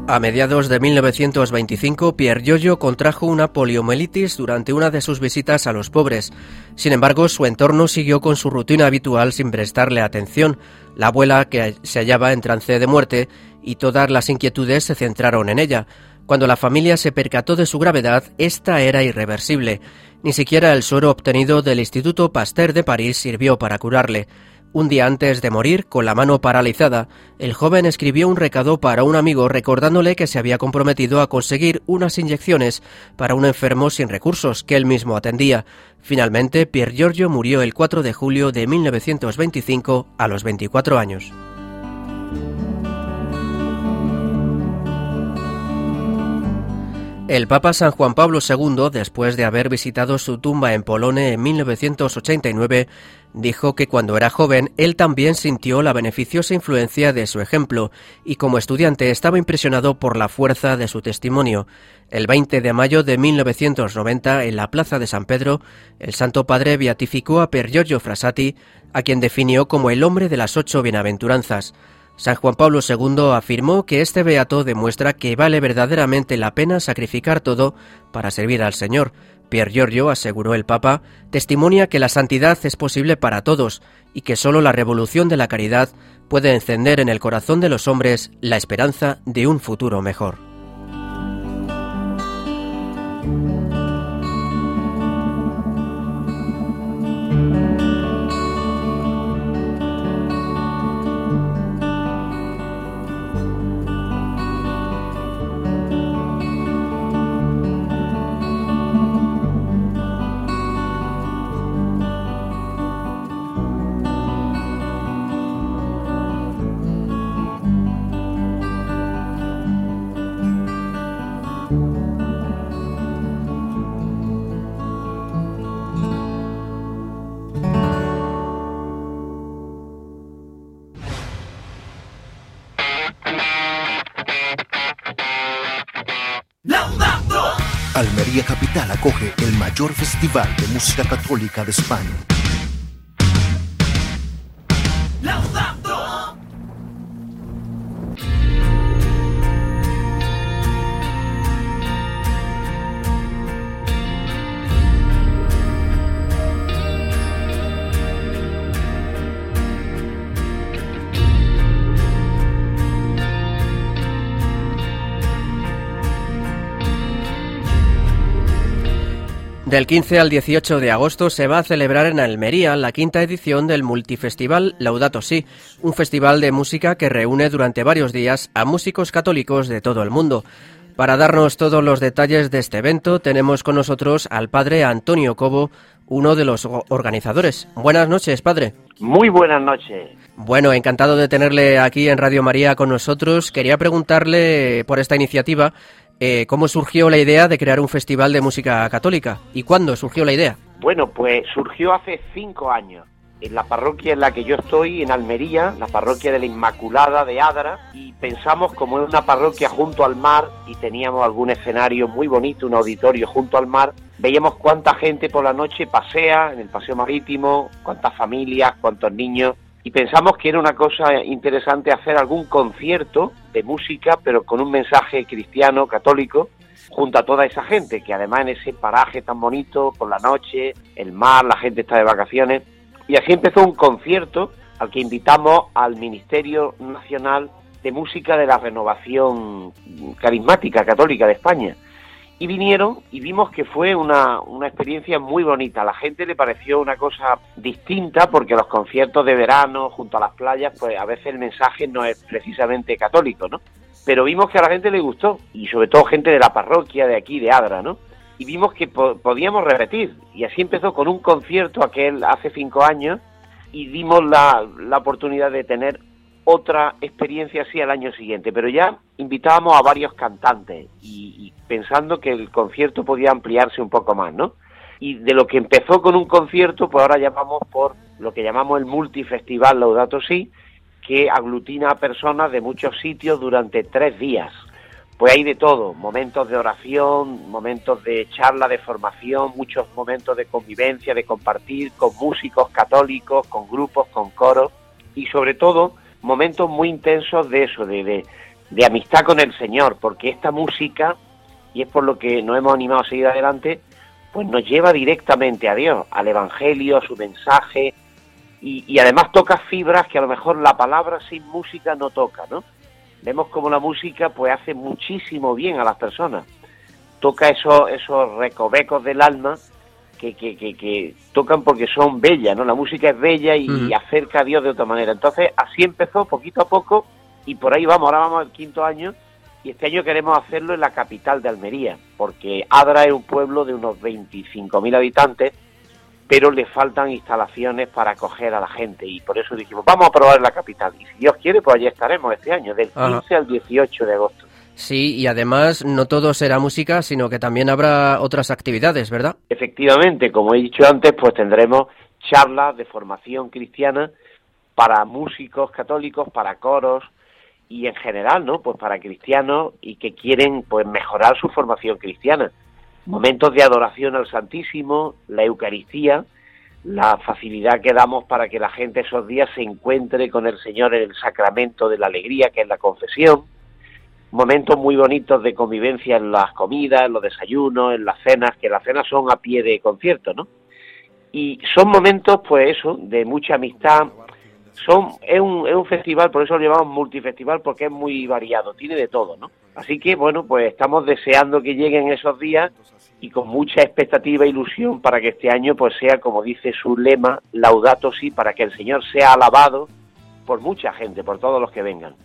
A mediados de 1925, Pierre Giorgio contrajo una poliomielitis durante una de sus visitas a los pobres. Sin embargo, su entorno siguió con su rutina habitual sin prestarle atención. La abuela, que se hallaba en trance de muerte, y todas las inquietudes se centraron en ella. Cuando la familia se percató de su gravedad, esta era irreversible. Ni siquiera el suero obtenido del Instituto Pasteur de París sirvió para curarle. Un día antes de morir, con la mano paralizada, el joven escribió un recado para un amigo recordándole que se había comprometido a conseguir unas inyecciones para un enfermo sin recursos que él mismo atendía. Finalmente, Pier Giorgio murió el 4 de julio de 1925 a los 24 años. El Papa San Juan Pablo II, después de haber visitado su tumba en Polone en 1989, dijo que cuando era joven él también sintió la beneficiosa influencia de su ejemplo y como estudiante estaba impresionado por la fuerza de su testimonio. El 20 de mayo de 1990, en la Plaza de San Pedro, el Santo Padre beatificó a Per Giorgio Frassati, a quien definió como el hombre de las ocho bienaventuranzas. San Juan Pablo II afirmó que este beato demuestra que vale verdaderamente la pena sacrificar todo para servir al Señor. Pier Giorgio, aseguró el Papa, testimonia que la santidad es posible para todos y que sólo la revolución de la caridad puede encender en el corazón de los hombres la esperanza de un futuro mejor. Festival de música católica de España. Del 15 al 18 de agosto se va a celebrar en Almería la quinta edición del multifestival Laudato Si, un festival de música que reúne durante varios días a músicos católicos de todo el mundo. Para darnos todos los detalles de este evento tenemos con nosotros al padre Antonio Cobo, uno de los organizadores. Buenas noches, padre. Muy buenas noches. Bueno, encantado de tenerle aquí en Radio María con nosotros. Quería preguntarle por esta iniciativa eh, ¿cómo surgió la idea de crear un festival de música católica? ¿Y cuándo surgió la idea? Bueno, pues surgió hace cinco años en la parroquia en la que yo estoy, en Almería, la parroquia de la Inmaculada de Adra, y pensamos como es una parroquia junto al mar y teníamos algún escenario muy bonito, un auditorio junto al mar, veíamos cuánta gente por la noche pasea en el paseo marítimo, cuántas familias, cuántos niños, y pensamos que era una cosa interesante hacer algún concierto de música, pero con un mensaje cristiano, católico, junto a toda esa gente, que además en ese paraje tan bonito, por la noche, el mar, la gente está de vacaciones. Y así empezó un concierto al que invitamos al Ministerio Nacional de Música de la Renovación Carismática Católica de España. Y vinieron y vimos que fue una, una experiencia muy bonita. A la gente le pareció una cosa distinta porque los conciertos de verano junto a las playas, pues a veces el mensaje no es precisamente católico, ¿no? Pero vimos que a la gente le gustó y sobre todo gente de la parroquia de aquí, de Adra, ¿no? Y vimos que podíamos repetir. Y así empezó con un concierto aquel hace cinco años y dimos la, la oportunidad de tener otra experiencia así al año siguiente, pero ya invitábamos a varios cantantes y, pensando que el concierto podía ampliarse un poco más, ¿no? Y de lo que empezó con un concierto, pues ahora llamamos por lo que llamamos el multifestival Laudato Si, que aglutina a personas de muchos sitios durante tres días. Pues hay de todo, momentos de oración, momentos de charla, de formación, muchos momentos de convivencia, de compartir con músicos católicos, con grupos, con coros y sobre todo momentos muy intensos de eso, de, de, amistad con el Señor, porque esta música, y es por lo que nos hemos animado a seguir adelante, pues nos lleva directamente a Dios, al Evangelio, a su mensaje, y, y, además toca fibras que a lo mejor la palabra sin música no toca, ¿no? Vemos como la música pues hace muchísimo bien a las personas, toca esos, esos recovecos del alma que, que, que, tocan porque son bellas, ¿no? La música es bella y, acerca a Dios de otra manera. Entonces, así empezó poquito a poco y por ahí vamos, ahora vamos al quinto año y este año queremos hacerlo en la capital de Almería, porque Adra es un pueblo de unos 25.000 habitantes, pero le faltan instalaciones para acoger a la gente y por eso dijimos, vamos a probar en la capital y si Dios quiere, pues allí estaremos este año, del 15 al 18 de agosto. Sí, y además no todo será música, sino que también habrá otras actividades, ¿verdad? Efectivamente, como he dicho antes, pues tendremos charlas de formación cristiana para músicos católicos, para coros y en general, ¿no? Pues para cristianos y que quieren pues mejorar su formación cristiana. Momentos de adoración al Santísimo, la Eucaristía, la facilidad que damos para que la gente esos días se encuentre con el Señor en el sacramento de la alegría, que es la confesión momentos muy bonitos de convivencia en las comidas, en los desayunos, en las cenas, que las cenas son a pie de concierto, ¿no? Y son momentos, pues eso, de mucha amistad. Son, es, un, es un festival, por eso lo llamamos multifestival, porque es muy variado, tiene de todo, ¿no? Así que, bueno, pues estamos deseando que lleguen esos días y con mucha expectativa e ilusión para que este año, pues sea, como dice su lema, laudato si, para que el Señor sea alabado por mucha gente, por todos los que vengan.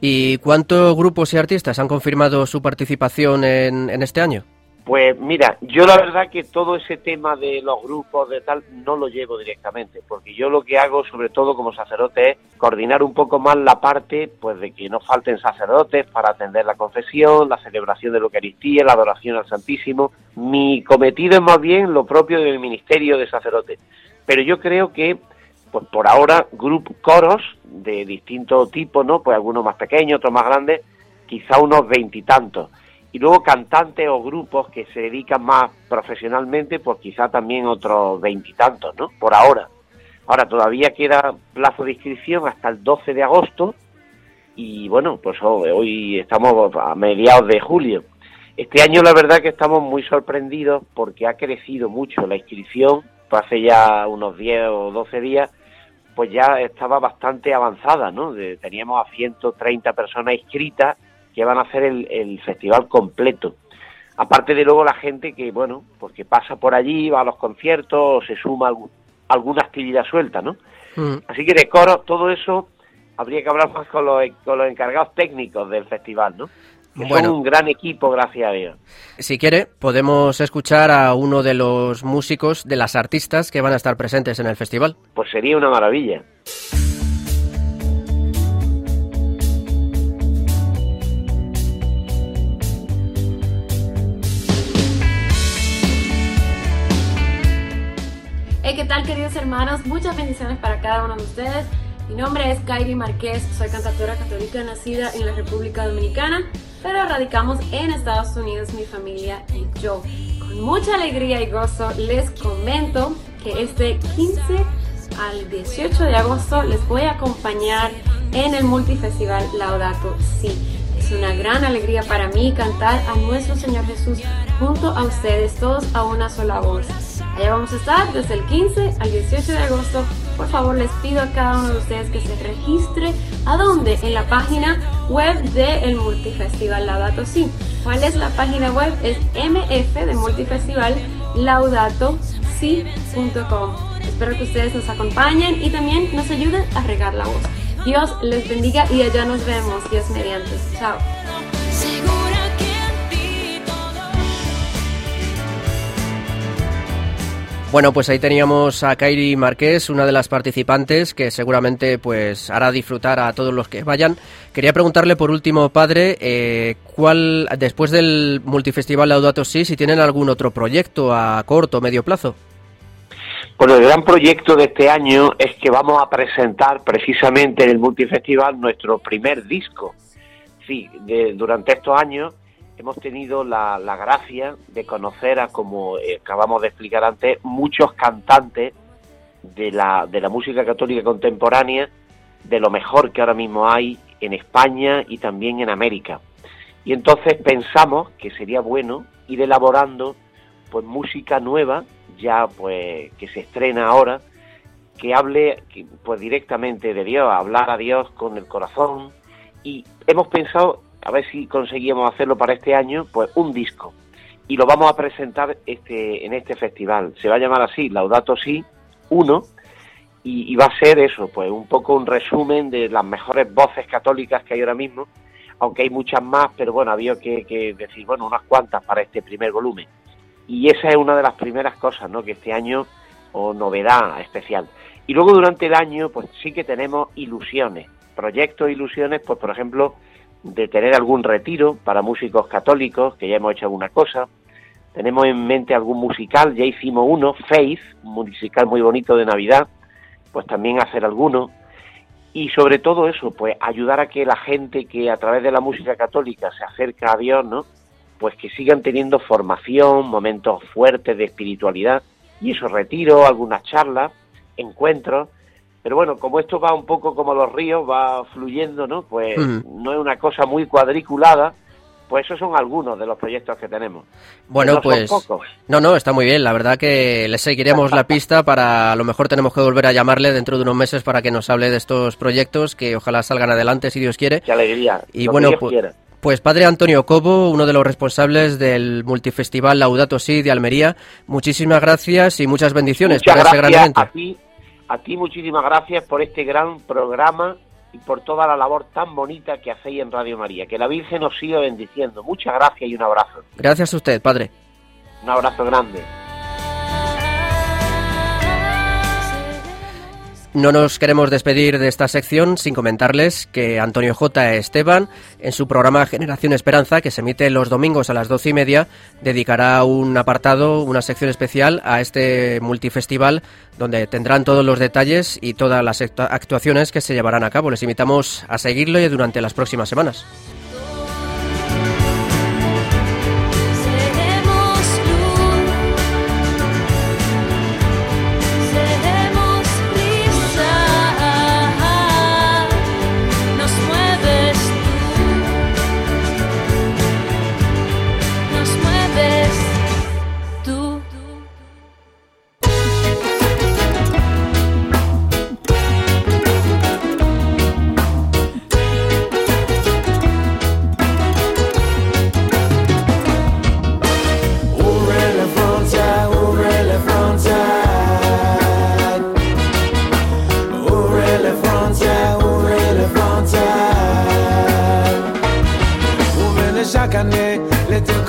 ¿Y cuántos grupos y artistas han confirmado su participación en, este año? Pues mira, yo la verdad que todo ese tema de los grupos de tal no lo llevo directamente, porque yo lo que hago sobre todo como sacerdote es coordinar un poco más la parte pues de que no falten sacerdotes para atender la confesión, la celebración de la Eucaristía, la adoración al Santísimo. Mi cometido es más bien lo propio del ministerio de sacerdote. Pero yo creo que pues por ahora grupos coros de distinto tipo, ¿no? Pues algunos más pequeños, otros más grandes, quizá unos veintitantos. Y, luego cantantes o grupos que se dedican más profesionalmente, pues quizá también otros veintitantos, ¿no? Por ahora. Ahora todavía queda plazo de inscripción hasta el 12 de agosto y bueno, pues oh, hoy estamos a mediados de julio. Este año la verdad que estamos muy sorprendidos porque ha crecido mucho la inscripción, hace ya unos 10 o 12 días pues ya estaba bastante avanzada, ¿no? teníamos a 130 personas inscritas que van a hacer el, festival completo. Aparte de luego la gente que, bueno, pues que pasa por allí, va a los conciertos, o se suma a alguna actividad suelta, ¿no? Mm. Así que de coro, todo eso habría que hablar más con los, con los encargados técnicos del festival, ¿no? Bueno, un gran equipo, gracias a Dios. Si quiere, podemos escuchar a uno de los músicos, de las artistas que van a estar presentes en el festival. Pues sería una maravilla. Hey, ¿qué tal queridos hermanos? Muchas bendiciones para cada uno de ustedes. Mi nombre es Kairi Marqués, soy cantautora católica nacida en la República Dominicana pero radicamos en Estados Unidos mi familia y yo. Con mucha alegría y gozo les comento que este 15 al 18 de agosto les voy a acompañar en el multifestival Laudato Si. Es una gran alegría para mí cantar a nuestro Señor Jesús junto a ustedes, todos a una sola voz. Allá vamos a estar desde el 15 al 18 de agosto por favor les pido a cada uno de ustedes que se registre. ¿A dónde? En la página web del Multifestival Laudato Si. ¿Cuál es la página web? Es mf de Multifestival Laudato Si.com. Espero que ustedes nos acompañen y también nos ayuden a regar la voz. Dios les bendiga y allá nos vemos, Dios mediante. Chao. Bueno, pues ahí teníamos a Kairi Marqués, una de las participantes que seguramente pues hará disfrutar a todos los que vayan. Quería preguntarle por último, padre, eh, ¿cuál después del multifestival Laudato Si, si tienen algún otro proyecto a corto o medio plazo? Bueno, el gran proyecto de este año es que vamos a presentar precisamente en el multifestival nuestro primer disco. Sí, durante estos años hemos tenido la, gracia de conocer a, como eh, acabamos de explicar antes, muchos cantantes de la, de la música católica contemporánea, de lo mejor que ahora mismo hay en España y también en América. Y entonces pensamos que sería bueno ir elaborando pues música nueva, ya pues que se estrena ahora, que hable pues directamente de Dios, hablar a Dios con el corazón y hemos pensado a ver si conseguíamos hacerlo para este año, pues un disco. Y lo vamos a presentar este, en este festival. Se va a llamar así, Laudato Si 1, y, va a ser eso, pues un poco un resumen de las mejores voces católicas que hay ahora mismo, aunque hay muchas más, pero bueno, había que, que decir, bueno, unas cuantas para este primer volumen. Y esa es una de las primeras cosas, ¿no? Que este año, o novedad especial. Y luego durante el año, pues sí que tenemos ilusiones, proyectos, ilusiones, pues por ejemplo, de tener algún retiro para músicos católicos, que ya hemos hecho alguna cosa. Tenemos en mente algún musical, ya hicimos uno, Faith, un musical muy bonito de Navidad, pues también hacer alguno. Y sobre todo eso, pues ayudar a que la gente que a través de la música católica se acerca a Dios, ¿no? Pues que sigan teniendo formación, momentos fuertes de espiritualidad, y eso, retiro, algunas charlas, encuentros, pero bueno, como esto va un poco como los ríos, va fluyendo, ¿no? Pues no es una cosa muy cuadriculada, pues esos son algunos de los proyectos que tenemos. Bueno, pues no, no, está muy bien. La verdad que le seguiremos la pista para a lo mejor tenemos que volver a llamarle dentro de unos meses para que nos hable de estos proyectos que ojalá salgan adelante si Dios quiere. Qué alegría. Y bueno, pues, pues, padre Antonio Cobo, uno de los responsables del multifestival Laudato Si de Almería, muchísimas gracias y muchas bendiciones para ese gran evento. A ti muchísimas gracias por este gran programa y por toda la labor tan bonita que hacéis en Radio María. Que la Virgen os siga bendiciendo. Muchas gracias y un abrazo. Gracias a usted, Padre. Un abrazo grande. No nos queremos despedir de esta sección sin comentarles que Antonio J. Esteban, en su programa Generación Esperanza, que se emite los domingos a las doce y media, dedicará un apartado, una sección especial a este multifestival, donde tendrán todos los detalles y todas las actuaciones que se llevarán a cabo. Les invitamos a seguirlo durante las próximas semanas.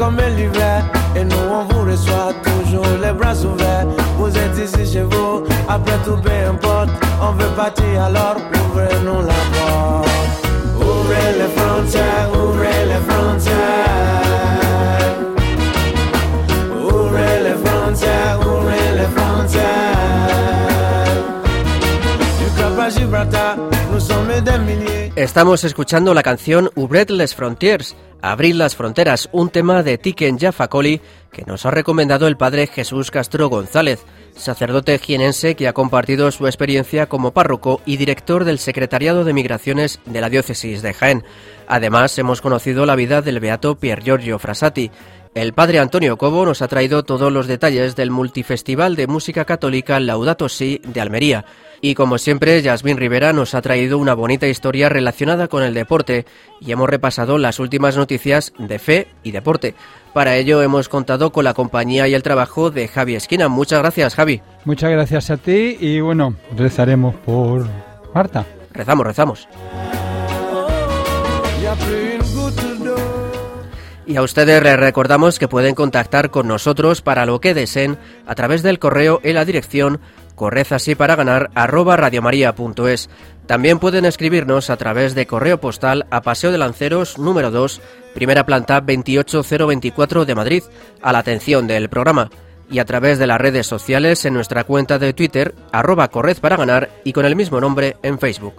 comme l'hiver. Et nous, on vous reçoit toujours les bras ouverts. Vous êtes ici chez vous, après tout, peu importe. On veut partir, alors ouvrez-nous la porte. Ouvrez les frontières, ouvrez les frontières. Ouvrez les frontières, ouvrez les frontières. Du Cap à Gibraltar, nous sommes des milliers. Estamos escuchando la canción Ouvrez les frontières Abrir las Fronteras, un tema de Tiken Jaffa que nos ha recomendado el padre Jesús Castro González, sacerdote jienense que ha compartido su experiencia como párroco y director del Secretariado de Migraciones de la Diócesis de Jaén. Además, hemos conocido la vida del beato Pier Giorgio Frassati, el padre Antonio Cobo nos ha traído todos los detalles del multifestival de música católica Laudato Si de Almería. Y como siempre, Yasmín Rivera nos ha traído una bonita historia relacionada con el deporte y hemos repasado las últimas noticias de fe y deporte. Para ello hemos contado con la compañía y el trabajo de Javi Esquina. Muchas gracias, Javi. Muchas gracias a ti y bueno, rezaremos por Marta. Rezamos, rezamos. Y a ustedes les recordamos que pueden contactar con nosotros para lo que deseen a través del correo en la dirección corred así para. También pueden escribirnos a través de correo postal a Paseo de Lanceros número 2, primera planta 28024 de Madrid, a la atención del programa. Y a través de las redes sociales en nuestra cuenta de Twitter, arroba ganar y con el mismo nombre en Facebook.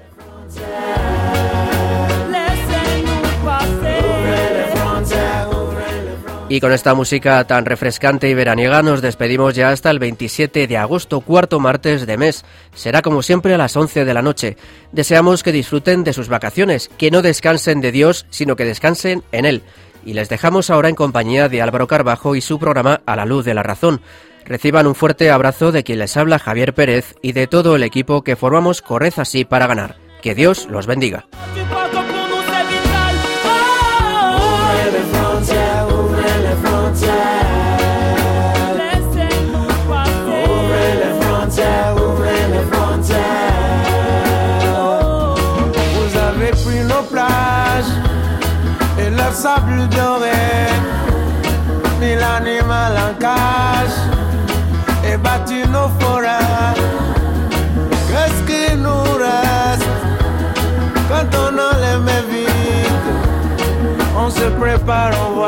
Y con esta música tan refrescante y veraniega nos despedimos ya hasta el 27 de agosto, cuarto martes de mes. Será como siempre a las 11 de la noche. Deseamos que disfruten de sus vacaciones, que no descansen de Dios, sino que descansen en Él. Y les dejamos ahora en compañía de Álvaro Carbajo y su programa A la Luz de la Razón. Reciban un fuerte abrazo de quien les habla Javier Pérez y de todo el equipo que formamos Corred así para ganar. Que Dios los bendiga. far away.